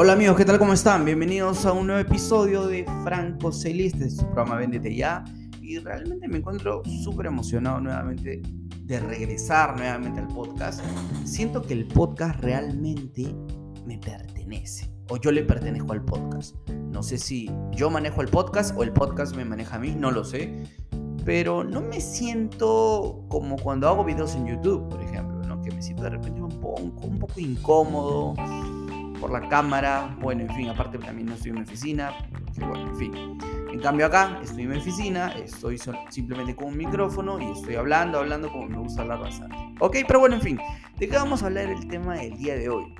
Hola amigos, ¿qué tal? ¿Cómo están? Bienvenidos a un nuevo episodio de Franco Celeste, de su programa Véndete Ya. Y realmente me encuentro súper emocionado nuevamente de regresar nuevamente al podcast. Siento que el podcast realmente me pertenece. O yo le pertenezco al podcast. No sé si yo manejo el podcast o el podcast me maneja a mí, no lo sé. Pero no me siento como cuando hago videos en YouTube, por ejemplo, ¿no? que me siento de repente un poco incómodo por la cámara, bueno, en fin, aparte también no estoy en mi oficina, que bueno, en fin. En cambio acá estoy en mi oficina, estoy simplemente con un micrófono y estoy hablando, hablando como me gusta hablar bastante. Ok, pero bueno, en fin, ¿de qué vamos a hablar el tema del día de hoy?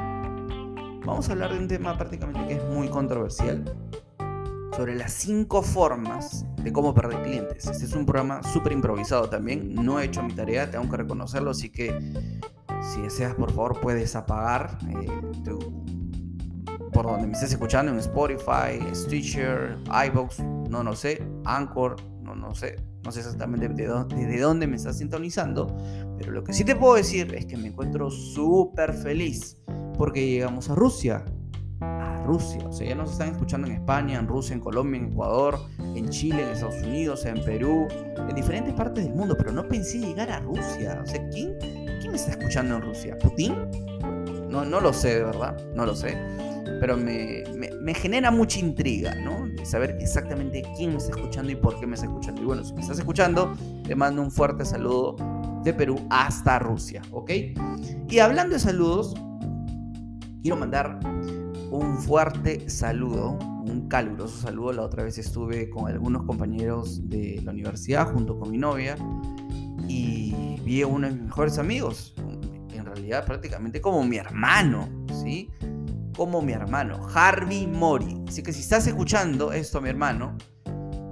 Vamos a hablar de un tema prácticamente que es muy controversial, sobre las cinco formas de cómo perder clientes. Este es un programa súper improvisado también, no he hecho mi tarea, tengo que reconocerlo, así que si deseas, por favor, puedes apagar eh, tu por donde me estés escuchando, en Spotify, Stitcher, iBox, no, no sé, Anchor, no, no sé, no sé exactamente de dónde, dónde me estás sintonizando, pero lo que sí te puedo decir es que me encuentro súper feliz porque llegamos a Rusia. A Rusia, o sea, ya nos están escuchando en España, en Rusia, en Colombia, en Ecuador, en Chile, en Estados Unidos, en Perú, en diferentes partes del mundo, pero no pensé llegar a Rusia. O sea, ¿quién, quién me está escuchando en Rusia? ¿Putin? No, no lo sé, de verdad, no lo sé pero me, genera mucha intriga, ¿no? Saber exactamente quién me está escuchando y por qué me está escuchando. Y bueno, si me estás escuchando, te mando un fuerte saludo de Perú hasta Rusia, ¿ok? Y hablando de saludos, quiero mandar un fuerte saludo, un caluroso saludo. La otra vez estuve con algunos compañeros de la universidad junto con mi novia y vi a uno de mis mejores amigos, en realidad prácticamente como mi hermano, ¿sí? Como mi hermano, Harvey Mori. Así que si estás escuchando esto, mi hermano,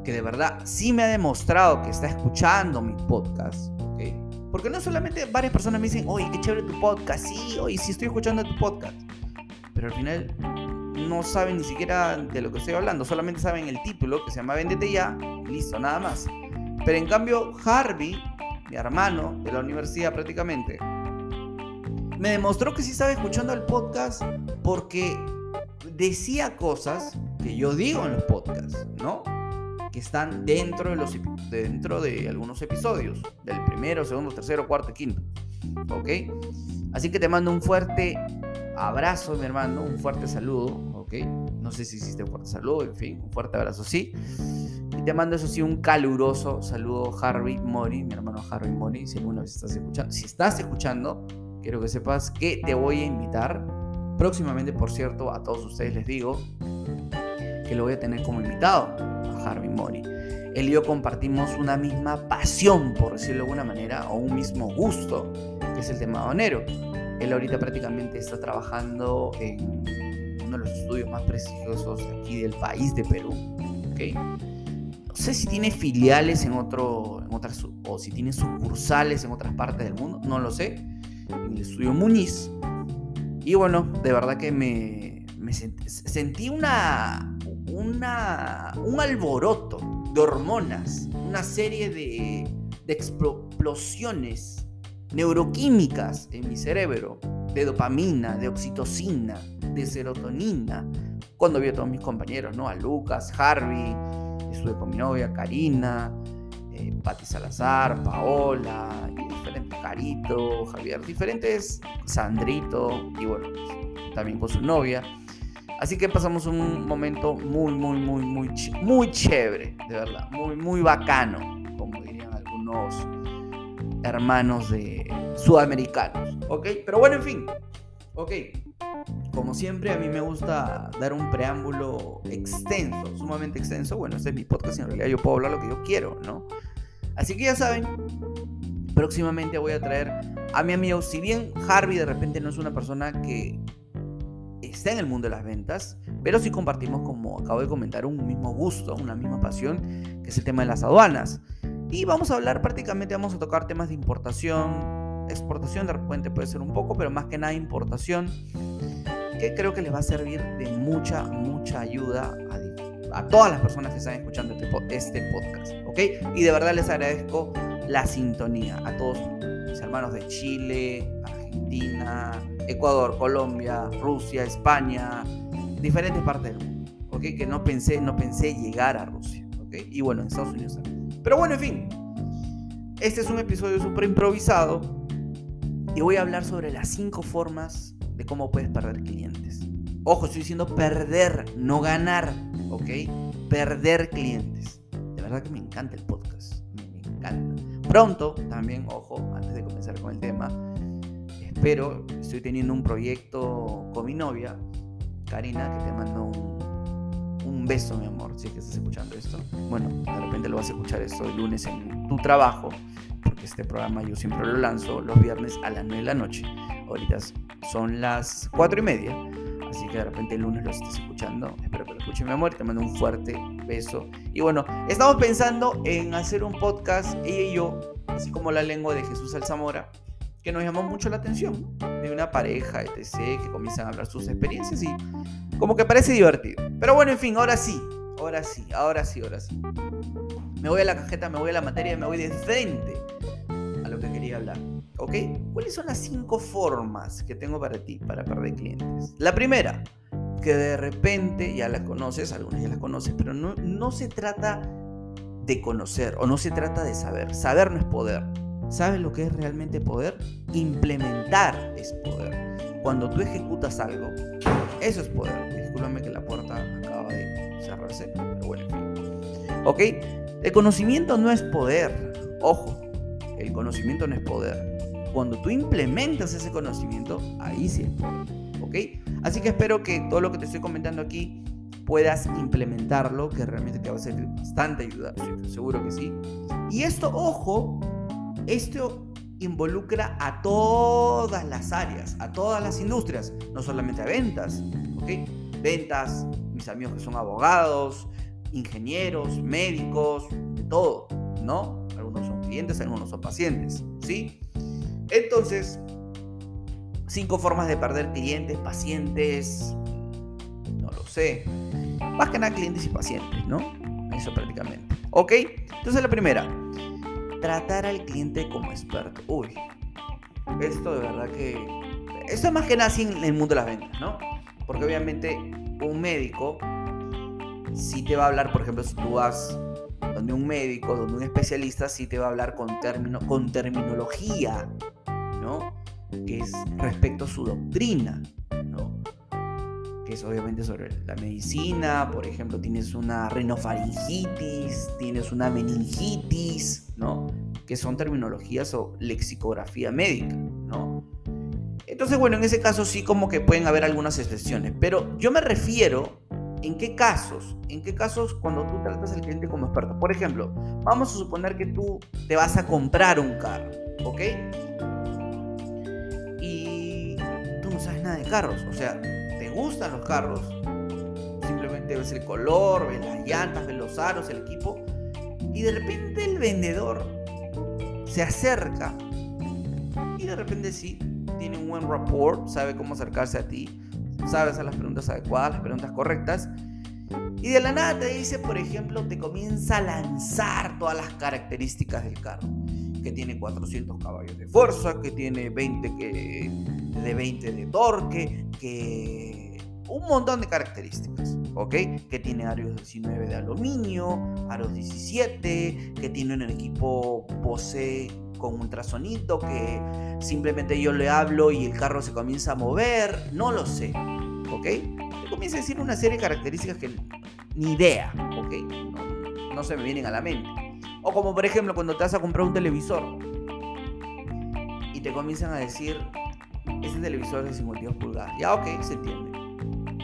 que de verdad sí me ha demostrado que está escuchando mi podcast, Porque no solamente varias personas me dicen, oye, qué chévere tu podcast, sí, oye, sí estoy escuchando tu podcast. Pero al final no saben ni siquiera de lo que estoy hablando, solamente saben el título que se llama Véndete ya, listo, nada más. Pero en cambio, Harvey, mi hermano de la universidad prácticamente, me demostró que sí estaba escuchando el podcast porque decía cosas que yo digo en los podcasts, ¿no? Que están dentro de, los, dentro de algunos episodios, del primero, segundo, tercero, cuarto quinto. ¿Ok? Así que te mando un fuerte abrazo, mi hermano, un fuerte saludo, ¿ok? No sé si hiciste un fuerte saludo, en fin, un fuerte abrazo, sí. Y te mando, eso sí, un caluroso saludo, Harvey Mori, mi hermano Harvey Mori, si alguna vez estás escuchando. Si estás escuchando, quiero que sepas que te voy a invitar. Próximamente, por cierto, a todos ustedes les digo que lo voy a tener como invitado a Harvey Mori. Él y yo compartimos una misma pasión, por decirlo de alguna manera, o un mismo gusto, que es el tema habanero. Él ahorita prácticamente está trabajando en uno de los estudios más prestigiosos aquí del país de Perú. ¿okay? No sé si tiene filiales en otro, en otras, o si tiene sucursales en otras partes del mundo, no lo sé en el estudio Muniz. Y bueno, de verdad que me, sentí, una, un alboroto de hormonas, una serie de, explosiones neuroquímicas en mi cerebro, de dopamina, de oxitocina, de serotonina, cuando vi a todos mis compañeros, ¿no? A Lucas, Harvey, estuve con mi novia Karina, eh, Patti Salazar, Paola, Javier, diferentes Sandrito y bueno, también con su novia. Así que pasamos un momento muy, muy, muy, muy, muy chévere, de verdad, muy, muy bacano, como dirían algunos hermanos de sudamericanos, ¿ok? Pero bueno, en fin, ok. Como siempre, a mí me gusta dar un preámbulo extenso, sumamente extenso. Bueno, este es mi podcast y en realidad yo puedo hablar lo que yo quiero, ¿no? Así que ya saben, próximamente voy a traer a mi amigo. Si bien Harvey de repente no es una persona que está en el mundo de las ventas, pero sí compartimos, como acabo de comentar, un mismo gusto, una misma pasión, que es el tema de las aduanas. Y vamos a hablar prácticamente, vamos a tocar temas de importación, exportación de repente puede ser un poco, pero más que nada importación, que creo que les va a servir de mucha, mucha ayuda a, todas las personas que están escuchando este, este podcast, ¿ok? Y de verdad les agradezco la sintonía a todos mis hermanos de Chile, Argentina, Ecuador, Colombia, Rusia, España, diferentes partes del mundo, ¿ok? Que no pensé, no pensé llegar a Rusia, ¿ok? Y bueno, en Estados Unidos también. Pero bueno, en fin, este es un episodio súper improvisado y voy a hablar sobre las cinco formas de cómo puedes perder clientes. Ojo, estoy diciendo perder, no ganar, ¿ok? Perder clientes. De verdad que me encanta el podcast, me, encanta. Pronto, también, ojo, antes de comenzar con el tema, espero, estoy teniendo un proyecto con mi novia, Karina, que te mando un, beso, mi amor, si es que estás escuchando esto. Bueno, de repente lo vas a escuchar esto el lunes en tu trabajo, porque este programa yo siempre lo lanzo los viernes a las 9 de la noche. Ahorita son las 4 y media. Así que de repente el lunes lo estés escuchando. Espero que lo escuche mi amor. Te mando un fuerte beso. Y bueno, estamos pensando en hacer un podcast, ella y yo, así como la lengua de Jesús Alzamora, que nos llamó mucho la atención. De una pareja, etc., que comienzan a hablar sus experiencias y como que parece divertido. Pero bueno, en fin, ahora sí. Ahora sí, ahora sí, ahora sí. Me voy a la cajeta, me voy a la materia, me voy de frente a lo que quería hablar. ¿Ok? ¿Cuáles son las cinco formas que tengo para ti para perder clientes? La primera, que de repente ya las conoces, algunas ya las conoces, pero no, no se trata de conocer o no se trata de saber. Saber no es poder. ¿Sabes lo que es realmente poder? Implementar es poder. Cuando tú ejecutas algo, eso es poder. Discúlpame que la puerta acaba de cerrarse, pero bueno, en fin. ¿Ok? El conocimiento no es poder. Ojo, el conocimiento no es poder cuando tú implementas ese conocimiento, ahí sí es poder. ¿Ok? Así que espero que todo lo que te estoy comentando aquí puedas implementarlo, que realmente te va a ser bastante ayuda, seguro que sí. Y esto, ojo, esto involucra a todas las áreas, a todas las industrias, no solamente a ventas, ¿ok? Ventas, mis amigos que son abogados, ingenieros, médicos, de todo, ¿no? Algunos son clientes, algunos son pacientes, ¿sí? Entonces, cinco formas de perder clientes, pacientes, no lo sé. Más que nada clientes y pacientes, ¿no? Eso prácticamente. ¿Ok? Entonces la primera, tratar al cliente como experto. Uy, esto de verdad que... Esto es más que nada así en el mundo de las ventas, ¿no? Porque obviamente un médico si te va a hablar, por ejemplo, si tú vas donde un médico, donde un especialista, sí te va a hablar con, término, con terminología que es respecto a su doctrina, Que es obviamente sobre la medicina, por ejemplo, tienes una rinofaringitis, tienes una meningitis, ¿no? Que son terminologías o lexicografía médica, ¿no? Entonces, bueno, en ese caso sí como que pueden haber algunas excepciones, pero yo me refiero ¿En qué casos? ¿En qué casos cuando tú tratas al cliente como experto? Por ejemplo, vamos a suponer que tú te vas a comprar un carro, ¿ok? de carros. O sea, te gustan los carros. Simplemente ves el color, ves las llantas, ves los aros, el equipo. Y de repente el vendedor se acerca. Y de repente sí, tiene un buen rapport, sabe cómo acercarse a ti, sabe hacer las preguntas adecuadas, las preguntas correctas. Y de la nada te dice, por ejemplo, te comienza a lanzar todas las características del carro. Que tiene 400 caballos de fuerza, que tiene 20 que de 20 de torque, que un montón de características, ¿ok? Que tiene aros 19 de aluminio, aros 17, que tiene un equipo Bose con ultrasonido, que simplemente yo le hablo y el carro se comienza a mover, no lo sé, ¿ok? Te comienza a decir una serie de características que ni idea, ¿ok? No, no se me vienen a la mente. O como por ejemplo cuando te vas a comprar un televisor y te comienzan a decir este televisor es de 52 pulgadas. Ya, ok, se entiende.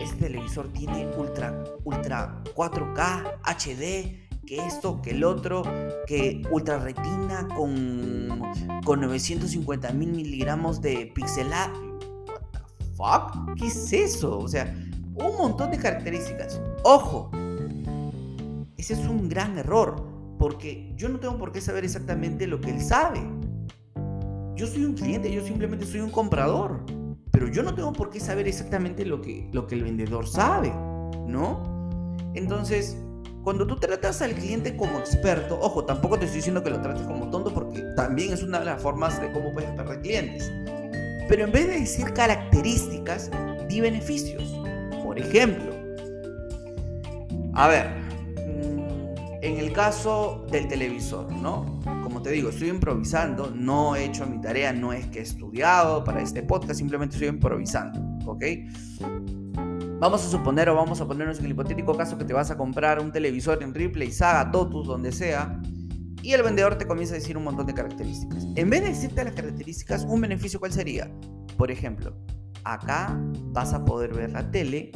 Este televisor tiene ultra, ultra 4K, HD, que esto, que el otro, que ultra retina con, con 950 mil miligramos de pixelar. What the fuck? ¿Qué es eso? O sea, un montón de características. Ojo, ese es un gran error, porque yo no tengo por qué saber exactamente lo que él sabe. Yo soy un cliente, yo simplemente soy un comprador. Pero yo no tengo por qué saber exactamente lo que, lo que el vendedor sabe, ¿no? Entonces, cuando tú tratas al cliente como experto, ojo, tampoco te estoy diciendo que lo trates como tonto porque también es una de las formas de cómo puedes perder clientes. Pero en vez de decir características, di beneficios. Por ejemplo, a ver, mm, en el caso del televisor, ¿no? Como te digo, estoy improvisando, no he hecho mi tarea, no es que he estudiado para este podcast, simplemente estoy improvisando, ¿ok? Vamos a suponer o vamos a ponernos en el hipotético caso que te vas a comprar un televisor en Ripley, Saga, Totus, donde sea, y el vendedor te comienza a decir un montón de características. En vez de decirte las características, un beneficio cuál sería? Por ejemplo, acá vas a poder ver la tele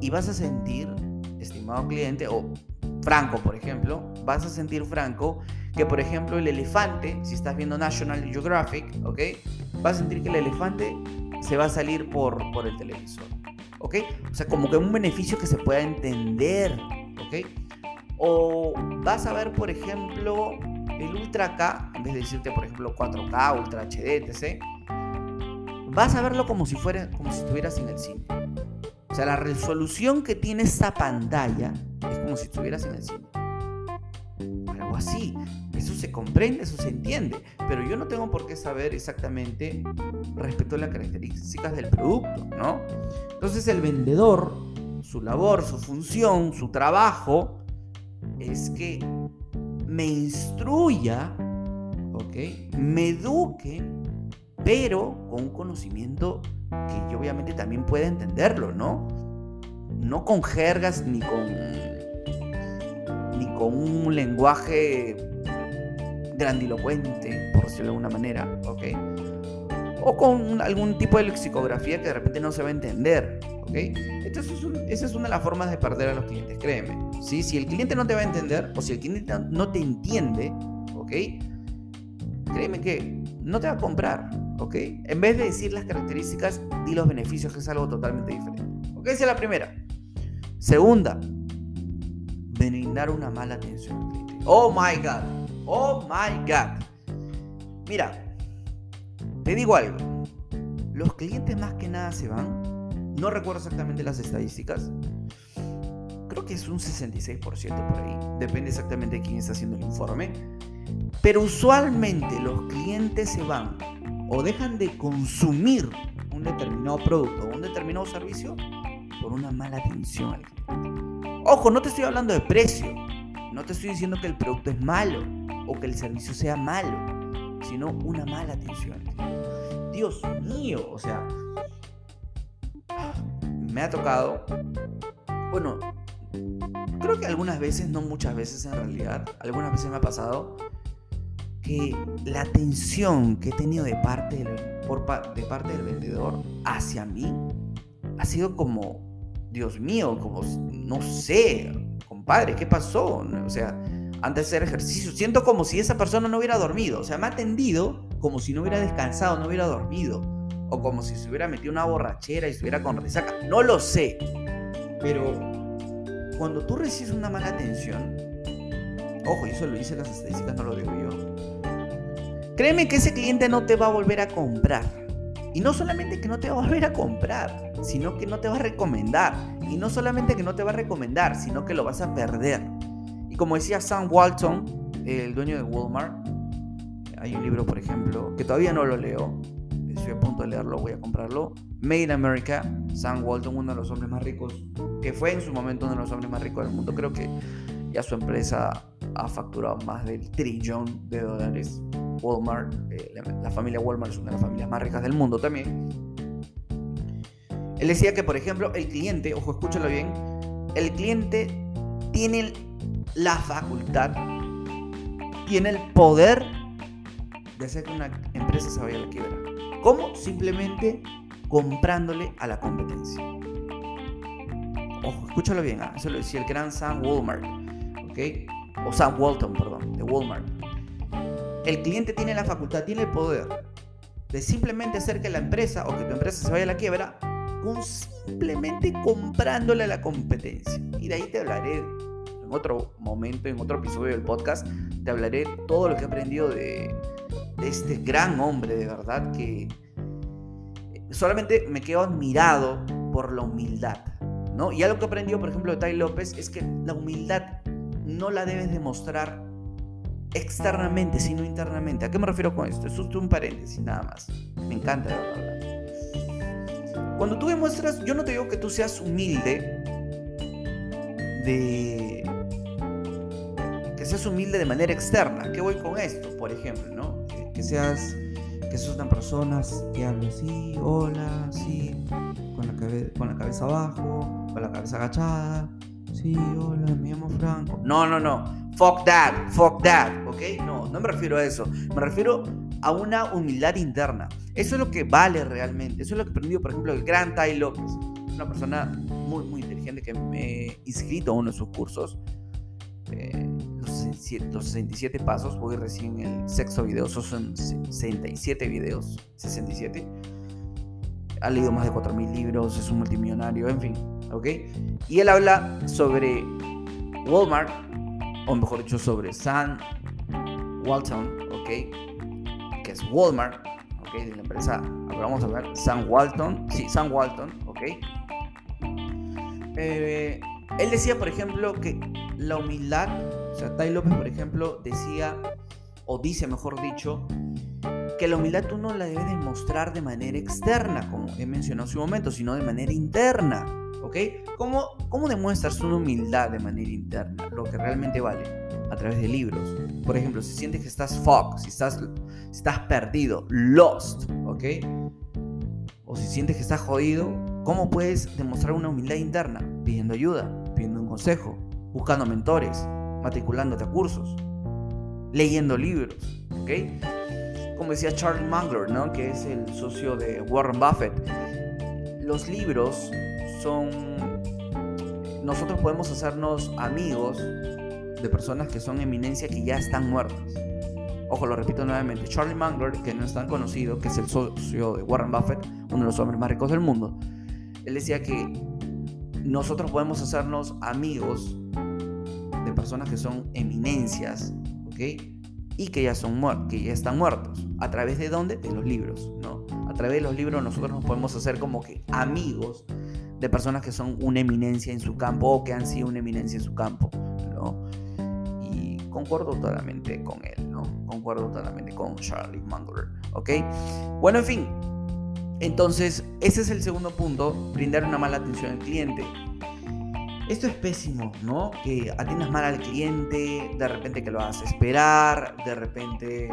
y vas a sentir, estimado cliente, o Franco, por ejemplo, vas a sentir Franco que, por ejemplo, el elefante, si estás viendo National Geographic, ¿ok? Vas a sentir que el elefante se va a salir por, por el televisor. ¿Ok? O sea, como que un beneficio que se pueda entender, ¿ok? O vas a ver, por ejemplo, el Ultra K, en vez de decirte, por ejemplo, 4K, Ultra HD, etc. Vas a verlo como si, fuera, como si estuvieras en el cine. O sea, la resolución que tiene esta pantalla es como si estuvieras en el cine. Algo así. Eso se comprende, eso se entiende. Pero yo no tengo por qué saber exactamente respecto a las características del producto, ¿no? Entonces el vendedor, su labor, su función, su trabajo, es que me instruya, ¿ok? Me eduque, pero con un conocimiento que yo obviamente también pueda entenderlo, ¿no? No con jergas ni con ni con un lenguaje grandilocuente, por decirlo de alguna manera, ¿ok? O con algún tipo de lexicografía que de repente no se va a entender, ¿ok? Entonces esa es una de las formas de perder a los clientes, créeme. ¿sí? Si el cliente no te va a entender o si el cliente no te entiende, ¿ok? Créeme que no te va a comprar, ¿ok? En vez de decir las características, di los beneficios, que es algo totalmente diferente. ¿Ok? Esa es la primera. Segunda, brindar una mala atención. Oh my God. Oh my God. Mira, te digo algo. Los clientes más que nada se van. No recuerdo exactamente las estadísticas. Creo que es un 66% por ahí. Depende exactamente de quién está haciendo el informe. Pero usualmente los clientes se van o dejan de consumir un determinado producto o un determinado servicio por una mala atención al cliente. Ojo, no te estoy hablando de precio. No te estoy diciendo que el producto es malo o que el servicio sea malo, sino una mala atención. Dios mío, o sea, me ha tocado, bueno, creo que algunas veces, no muchas veces en realidad, algunas veces me ha pasado que la atención que he tenido de parte del, de parte del vendedor hacia mí ha sido como, Dios mío, como, no sé, compadre, ¿qué pasó? O sea, antes de hacer ejercicio. Siento como si esa persona no hubiera dormido. O sea, me ha atendido como si no hubiera descansado, no hubiera dormido. O como si se hubiera metido una borrachera y estuviera con resaca. No lo sé. Pero cuando tú recibes una mala atención, ojo, eso lo dice las estadísticas, no lo digo yo. Créeme que ese cliente no te va a volver a comprar. Y no solamente que no te va a volver a comprar, sino que no te va a recomendar. Y no solamente que no te va a recomendar, sino que lo vas a perder como decía Sam Walton, el dueño de Walmart, hay un libro, por ejemplo, que todavía no lo leo, estoy a punto de leerlo, voy a comprarlo. Made in America, Sam Walton, uno de los hombres más ricos, que fue en su momento uno de los hombres más ricos del mundo. Creo que ya su empresa ha facturado más del trillón de dólares. Walmart, eh, la, familia Walmart es una de las familias más ricas del mundo también. Él decía que, por ejemplo, el cliente, ojo, escúchalo bien, el cliente tiene la facultad, tiene el poder de hacer que una empresa se vaya a la quiebra. ¿Cómo? Simplemente comprándole a la competencia. Ojo, escúchalo bien, ¿ah? eso lo decía el gran Sam Walmart. O Sam Walton, perdón, de Walmart. El cliente tiene la facultad, tiene el poder de simplemente hacer que la empresa o que tu empresa se vaya a la quiebra con simplemente comprándole a la competencia. Y de ahí te hablaré en otro momento, en otro episodio del podcast, te hablaré todo lo que he aprendido de, este gran hombre, de verdad, que solamente me quedo admirado por la humildad. ¿no? Y algo que he aprendido, por ejemplo, de Tai López es que la humildad no la debes demostrar externamente, sino internamente. ¿A qué me refiero con esto? Es un paréntesis, nada más. Me encanta, cuando tú demuestras, yo no te digo que tú seas humilde de seas humilde de manera externa. ¿Qué voy con esto? Por ejemplo, ¿no? Que, seas que seas una persona que hable así, hola, sí, con la, con la cabeza abajo, con la cabeza agachada. Sí, hola, me llamo Franco. No, no, no. Fuck that, fuck that, ¿ok? No, no me refiero a eso. Me refiero a una humildad interna. Eso es lo que vale realmente. Eso es lo que he aprendido, por ejemplo, el gran Tai López. Una persona muy, muy inteligente que me he inscrito a uno de sus cursos. Eh, los, 67 pasos, voy recién en el sexto video, son 67 videos, 67. Ha leído más de 4.000 libros, es un multimillonario, en fin, ¿ok? Y él habla sobre Walmart, o mejor dicho, sobre Sam Walton, ¿ok? Que es Walmart, ¿ok? De la empresa, vamos a ver, Sam Walton, sí, Sam Walton, ¿ok? Eh, él decía, por ejemplo, que la humildad, o sea, Tai López, por ejemplo, decía, o dice, mejor dicho, que la humildad tú no la debes demostrar de manera externa, como he mencionado hace un momento, sino de manera interna. ¿Ok? ¿Cómo, ¿Cómo demuestras una humildad de manera interna? Lo que realmente vale. A través de libros. Por ejemplo, si sientes que estás fucked, si estás, si estás perdido, lost, ¿ok? O si sientes que estás jodido, ¿cómo puedes demostrar una humildad interna? Pidiendo ayuda, pidiendo un consejo, buscando mentores, matriculándote a cursos, leyendo libros, ¿ok? como decía Charlie Munger, ¿no? que es el socio de Warren Buffett, los libros son... Nosotros podemos hacernos amigos de personas que son eminencia que ya están muertas. Ojo, lo repito nuevamente. Charlie Munger, que no es tan conocido, que es el socio de Warren Buffett, uno de los hombres más ricos del mundo, él decía que nosotros podemos hacernos amigos personas que son eminencias, ¿ok? y que ya, son que ya están muertos. ¿A través de dónde? De los libros, ¿no? A través de los libros nosotros nos podemos hacer como que amigos de personas que son una eminencia en su campo o que han sido una eminencia en su campo, ¿no? Y concuerdo totalmente con él, ¿no? Concuerdo totalmente con Charlie Munger, ¿ok? Bueno, en fin. Entonces, ese es el segundo punto, brindar una mala atención al cliente. Esto es pésimo, ¿no? Que atiendas mal al cliente, de repente que lo hagas esperar, de repente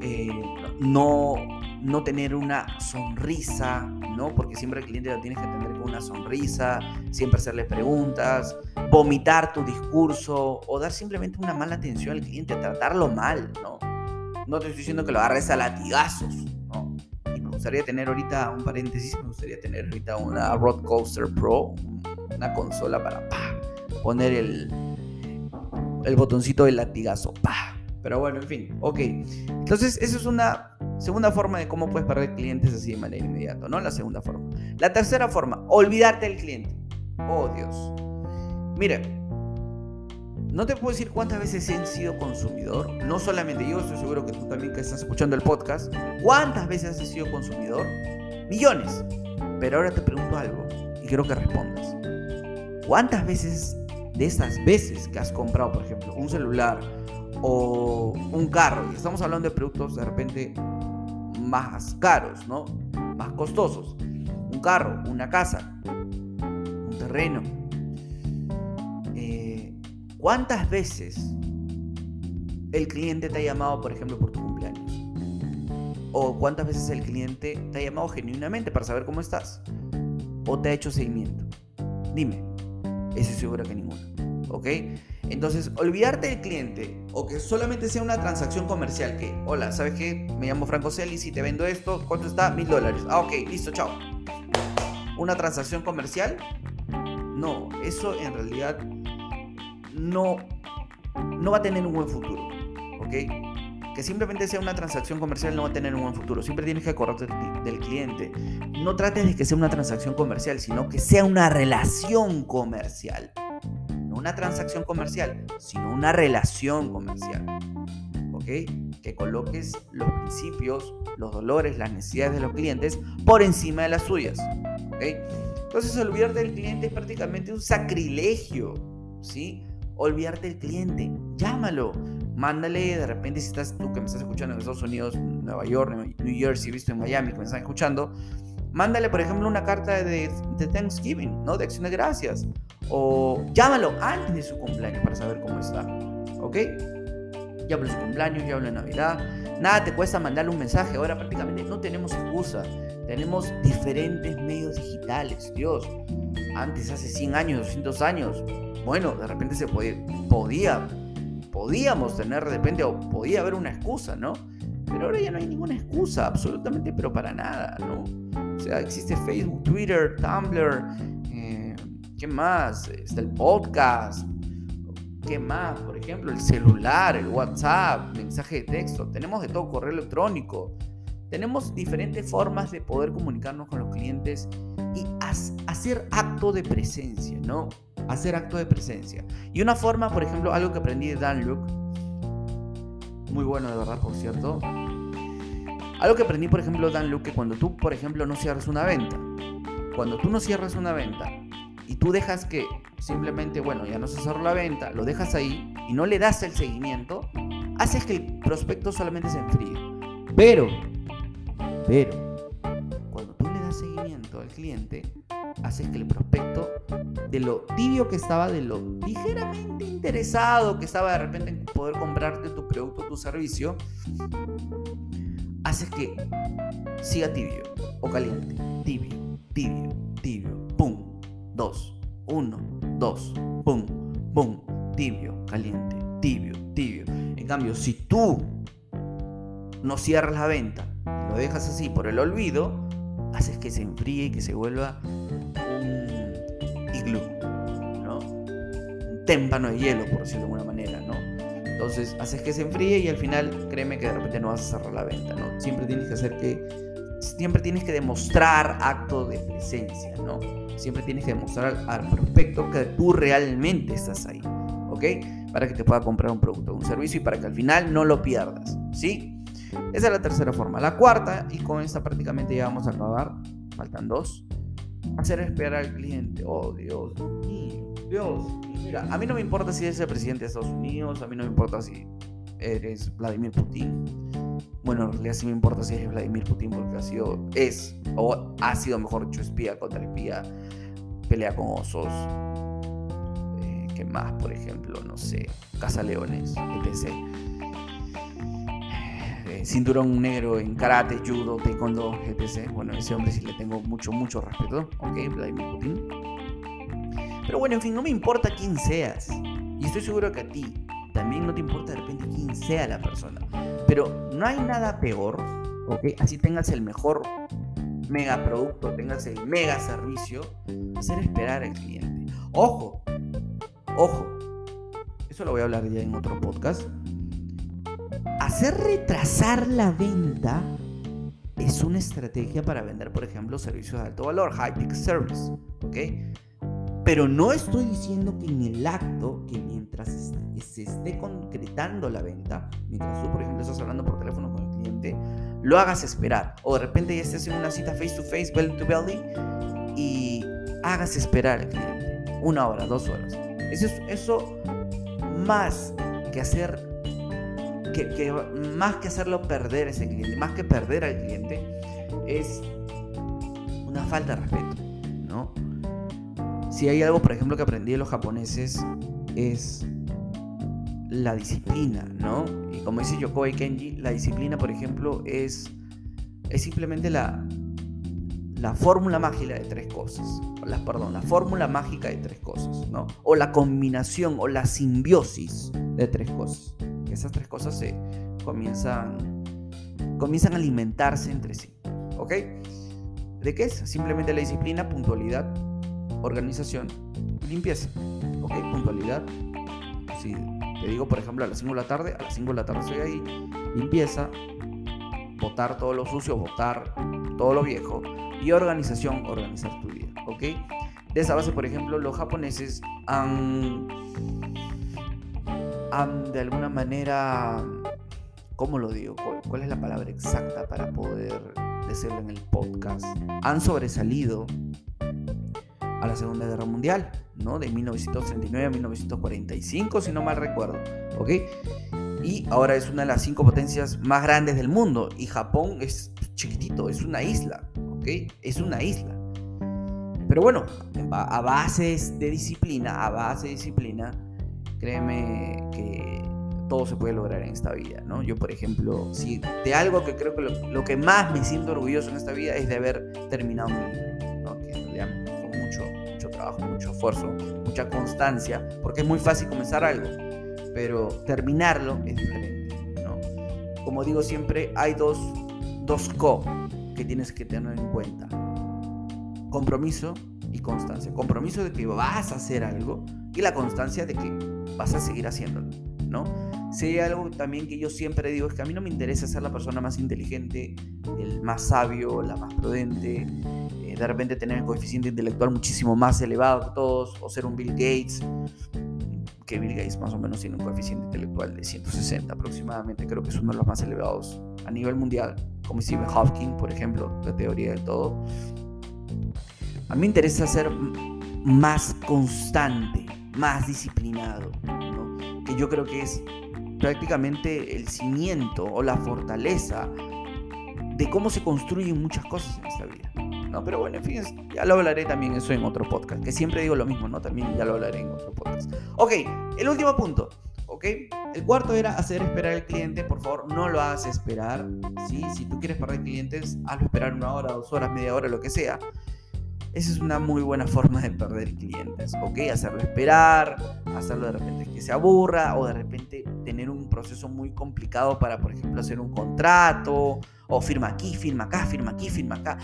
eh, no, no tener una sonrisa, ¿no? Porque siempre al cliente lo tienes que atender con una sonrisa, siempre hacerle preguntas, vomitar tu discurso o dar simplemente una mala atención al cliente, tratarlo mal, ¿no? No te estoy diciendo que lo agarres a latigazos, ¿no? Y me gustaría tener ahorita, un paréntesis, me gustaría tener ahorita una Road Coaster Pro, una consola para poner el, el botoncito del latigazo. Pero bueno, en fin, ok. Entonces, esa es una segunda forma de cómo puedes perder clientes así de manera inmediata, ¿no? La segunda forma. La tercera forma, olvidarte del cliente. Oh, Dios. Mire, no te puedo decir cuántas veces he sido consumidor. No solamente yo, estoy seguro que tú también que estás escuchando el podcast. ¿Cuántas veces has sido consumidor? Millones. Pero ahora te pregunto algo y quiero que respondas. ¿Cuántas veces de esas veces que has comprado, por ejemplo, un celular o un carro, estamos hablando de productos de repente más caros, ¿no? Más costosos. Un carro, una casa, un terreno. Eh, ¿Cuántas veces el cliente te ha llamado, por ejemplo, por tu cumpleaños? ¿O cuántas veces el cliente te ha llamado genuinamente para saber cómo estás? ¿O te ha hecho seguimiento? Dime. Ese seguro que ninguno. ¿Ok? Entonces, olvidarte del cliente o que solamente sea una transacción comercial. Que, hola, ¿sabes qué? Me llamo Franco Celis y te vendo esto. ¿Cuánto está? Mil dólares. Ah, ok, listo, chao. ¿Una transacción comercial? No, eso en realidad no, no va a tener un buen futuro. ¿Ok? Que simplemente sea una transacción comercial no va a tener un buen futuro. Siempre tienes que acordarte del cliente. No trates de que sea una transacción comercial, sino que sea una relación comercial. No una transacción comercial, sino una relación comercial. ¿Ok? Que coloques los principios, los dolores, las necesidades de los clientes por encima de las suyas. ¿Ok? Entonces olvidarte del cliente es prácticamente un sacrilegio. ¿Sí? Olvidarte del cliente. Llámalo mándale de repente si estás tú que me estás escuchando en Estados Unidos, Nueva York, New Jersey, visto en Miami, que me están escuchando, Mándale, por ejemplo, una carta de, Thanksgiving, ¿no? De acción de gracias. O llámalo antes de su cumpleaños para saber cómo está. ¿Ok? Llámalo su cumpleaños, llámalo en Navidad. Nada te cuesta mandarle un mensaje. Ahora prácticamente no tenemos excusa. Tenemos diferentes medios digitales. Dios, antes, hace 100 años, 200 años, bueno, de repente se podía, podía podíamos tener de repente, o podía haber una excusa, ¿no? Pero ahora ya no hay ninguna excusa, absolutamente, pero para nada, ¿no? O sea, existe Facebook, Twitter, Tumblr, eh, ¿qué más? Está el podcast, ¿qué más? Por ejemplo, el celular, el WhatsApp, mensaje de texto, tenemos de todo correo electrónico. Tenemos diferentes formas de poder comunicarnos con los clientes y hacer acto de presencia, ¿no? Hacer acto de presencia. Y una forma, por ejemplo, algo que aprendí de Dan Luke, muy bueno de verdad, por cierto. Algo que aprendí, por ejemplo, Dan Luke, que cuando tú, por ejemplo, no cierras una venta, cuando tú no cierras una venta y tú dejas que simplemente, bueno, ya no se cerró la venta, lo dejas ahí y no le das el seguimiento, haces que el prospecto solamente se enfríe. Pero, pero, cuando tú le das seguimiento al cliente, haces que el prospecto, de lo tibio que estaba, de lo ligeramente interesado que estaba de repente en poder comprarte tu producto tu servicio, haces que siga tibio o caliente. Tibio, tibio, tibio. Pum. Dos. Uno. Dos. Pum. Pum. Tibio, caliente. Tibio, tibio. En cambio, si tú no cierras la venta, lo dejas así por el olvido, haces que se enfríe y que se vuelva ¿no? Un témpano de hielo, por decirlo de alguna manera, ¿no? Entonces haces que se enfríe y al final créeme que de repente no vas a cerrar la venta, ¿no? Siempre tienes que hacer que, siempre tienes que demostrar acto de presencia, ¿no? Siempre tienes que demostrar al prospecto que tú realmente estás ahí, ¿ok? Para que te pueda comprar un producto o un servicio y para que al final no lo pierdas, ¿sí? Esa es la tercera forma. La cuarta, y con esta prácticamente ya vamos a acabar, faltan dos, hacer esperar al cliente. Oh, Dios mío, Dios. Mira, a mí no me importa si eres el presidente de Estados Unidos, a mí no me importa si eres Vladimir Putin. Bueno, en realidad sí me importa si eres Vladimir Putin porque ha sido, es, o ha sido, mejor dicho, espía contra espía, pelea con osos. Eh, ¿Qué más, por ejemplo? No sé, Caza Leones, etc. Cinturón negro en karate, judo, taekwondo, etc. Bueno, ese hombre sí le tengo mucho, mucho respeto, ¿ok? Vladimir Putin. Pero bueno, en fin, no me importa quién seas. Y estoy seguro que a ti también no te importa de repente quién sea la persona. Pero no hay nada peor, ¿ok? Así tengas el mejor mega producto, tengas el mega servicio, hacer esperar al cliente. Ojo, ojo, eso lo voy a hablar ya en otro podcast hacer retrasar la venta es una estrategia para vender, por ejemplo, servicios de alto valor, high ticket service, ¿ok? Pero no estoy diciendo que en el acto, que mientras se esté concretando la venta, mientras tú, por ejemplo, estás hablando por teléfono con el cliente, lo hagas esperar. O de repente ya estés en una cita face to face, belly to belly, y hagas esperar al cliente. Una hora, dos horas. Eso, eso más que hacer que, más que hacerlo perder ese cliente, más que perder al cliente, es una falta de respeto, ¿no? Si hay algo, por ejemplo, que aprendí de los japoneses, es la disciplina, ¿no? Y como dice Yokoi Kenji, la disciplina, por ejemplo, es, es simplemente la, la fórmula mágica de tres cosas. La, perdón, la fórmula mágica de tres cosas, ¿no? O la combinación o la simbiosis de tres cosas esas tres cosas se comienzan, comienzan a alimentarse entre sí. ¿Ok? ¿De qué es? Simplemente la disciplina, puntualidad, organización, limpieza. ¿Ok? Puntualidad. Si te digo, por ejemplo, a las 5 de la tarde, a las 5 de la tarde estoy ahí, limpieza, botar todo lo sucio, botar todo lo viejo y organización, organizar tu vida. ¿Ok? De esa base, por ejemplo, los japoneses han de alguna manera, ¿cómo lo digo? ¿Cuál, es la palabra exacta para poder decirlo en el podcast? Han sobresalido a la Segunda Guerra Mundial, ¿no? De 1939 a 1945, si no mal recuerdo, ¿ok? Y ahora es una de las cinco potencias más grandes del mundo y Japón es chiquitito, es una isla. ¿ok? Es una isla. Pero bueno, a bases de disciplina, a base de disciplina, créeme que todo se puede lograr en esta vida, ¿no? Yo, por ejemplo, si de algo que creo que lo, que más me siento orgulloso en esta vida es de haber terminado mi libro, ¿no? Que en realidad fue mucho, mucho trabajo, mucho esfuerzo, mucha constancia, porque es muy fácil comenzar algo, pero terminarlo es diferente, ¿no? Como digo siempre, hay dos, dos co que tienes que tener en cuenta. Compromiso y constancia. Compromiso de que vas a hacer algo y la constancia de que vas a seguir haciéndolo, ¿no? Si hay algo también que yo siempre digo es que a mí no me interesa ser la persona más inteligente, el más sabio, la más prudente, eh, de repente tener el coeficiente intelectual muchísimo más elevado que todos, o ser un Bill Gates, que Bill Gates más o menos tiene un coeficiente intelectual de 160 aproximadamente, creo que es uno de los más elevados a nivel mundial, como Stephen Hawking, por ejemplo, la teoría del todo. A mí me interesa ser más constante, más disciplinado, que yo creo que es prácticamente el cimiento o la fortaleza de cómo se construyen muchas cosas en esta vida. ¿no? Pero bueno, en fin, ya lo hablaré también eso en otro podcast, que siempre digo lo mismo, ¿no? También ya lo hablaré en otro podcast. Ok, el último punto, ¿ok? El cuarto era hacer esperar al cliente, por favor, no lo hagas esperar, ¿sí? Si tú quieres perder clientes, hazlo esperar una hora, dos horas, media hora, lo que sea. Esa es una muy buena forma de perder clientes, ¿ok? Hacerlo esperar, hacerlo de repente que se aburra o de repente tener un proceso muy complicado para, por ejemplo, hacer un contrato o firma aquí, firma acá, firma aquí, firma acá.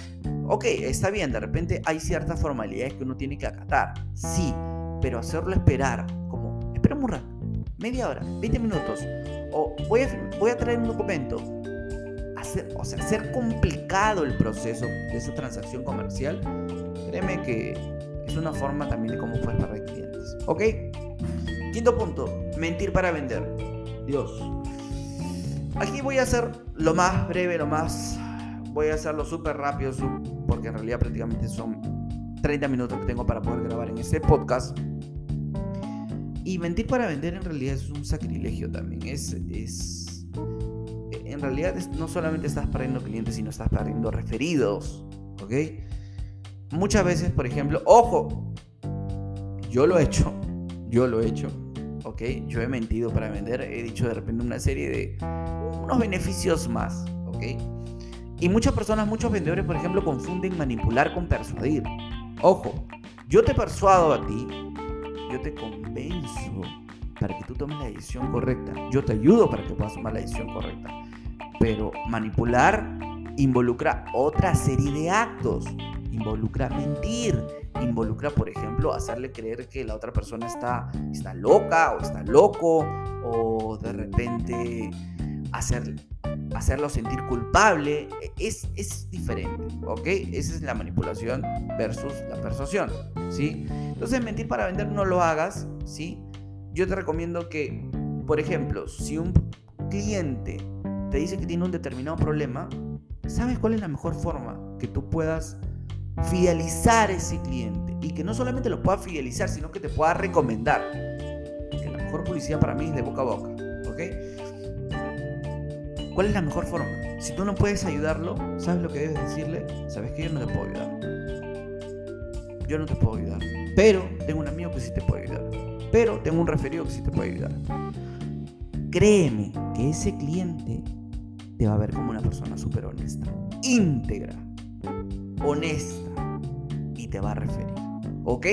Ok, está bien, de repente hay ciertas formalidades que uno tiene que acatar, sí, pero hacerlo esperar, como, espera un rato, media hora, 20 minutos, o voy a, voy a traer un documento, hacer, o sea, ser complicado el proceso de esa transacción comercial Créeme que es una forma también de cómo puedes perder clientes. ¿Ok? Quinto punto, mentir para vender. Dios. Aquí voy a hacer lo más breve, lo más... Voy a hacerlo súper rápido, porque en realidad prácticamente son 30 minutos que tengo para poder grabar en este podcast. Y mentir para vender en realidad es un sacrilegio también. Es, es, en realidad no solamente estás perdiendo clientes, sino estás perdiendo referidos. ¿Ok? Muchas veces, por ejemplo, ojo, yo lo he hecho, yo lo he hecho, ¿ok? Yo he mentido para vender, he dicho de repente una serie de unos beneficios más, ¿ok? Y muchas personas, muchos vendedores, por ejemplo, confunden manipular con persuadir. Ojo, yo te persuado a ti, yo te convenzo para que tú tomes la decisión correcta. Yo te ayudo para que puedas tomar la decisión correcta. Pero manipular involucra otra serie de actos involucra mentir, involucra, por ejemplo, hacerle creer que la otra persona está, está loca o está loco, o de repente hacer, hacerlo sentir culpable. Es, es diferente, ¿ok? Esa es la manipulación versus la persuasión, ¿sí? Entonces, mentir para vender no lo hagas, ¿sí? Yo te recomiendo que, por ejemplo, si un cliente te dice que tiene un determinado problema, ¿sabes cuál es la mejor forma que tú puedas fidelizar ese cliente y que no solamente lo pueda fidelizar, sino que te pueda recomendar. Que la mejor publicidad para mí es de boca a boca, ¿ok? ¿Cuál es la mejor forma? Si tú no puedes ayudarlo, ¿sabes lo que debes decirle? Sabes que yo no te puedo ayudar. Yo no te puedo ayudar. Pero tengo un amigo que sí te puede ayudar. Pero tengo un referido que sí te puede ayudar. Créeme que ese cliente te va a ver como una persona súper honesta, íntegra, honesta y te va a referir. ¿Ok?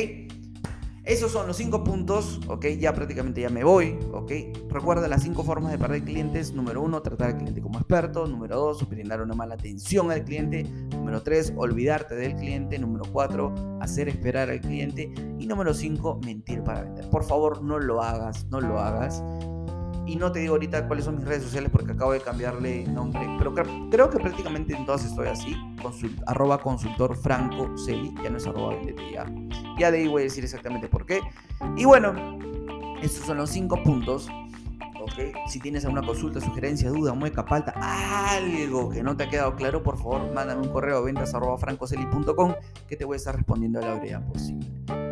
Esos son los cinco puntos, ¿ok? Ya prácticamente ya me voy, ¿ok? Recuerda las cinco formas de perder clientes. Número uno, tratar al cliente como experto. Número dos, brindar una mala atención al cliente. Número tres, olvidarte del cliente. Número cuatro, hacer esperar al cliente. Y número cinco, mentir para vender. Por favor, no lo hagas, no lo hagas. Y no te digo ahorita cuáles son mis redes sociales porque acabo de cambiarle nombre. Pero creo, que prácticamente en todas estoy así. arroba consultor franco celi. Ya no es arroba vendete ya. Ya de ahí voy a decir exactamente por qué. Y bueno, estos son los cinco puntos. ¿ok? Si tienes alguna consulta, sugerencia, duda, mueca, falta, algo que no te ha quedado claro, por favor, mándame un correo a ventas arroba francoceli.com que te voy a estar respondiendo a la brevedad posible.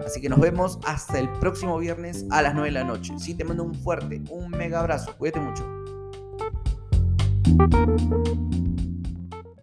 Así que nos vemos hasta el próximo viernes a las 9 de la noche. Sí, te mando un fuerte, un mega abrazo. Cuídate mucho.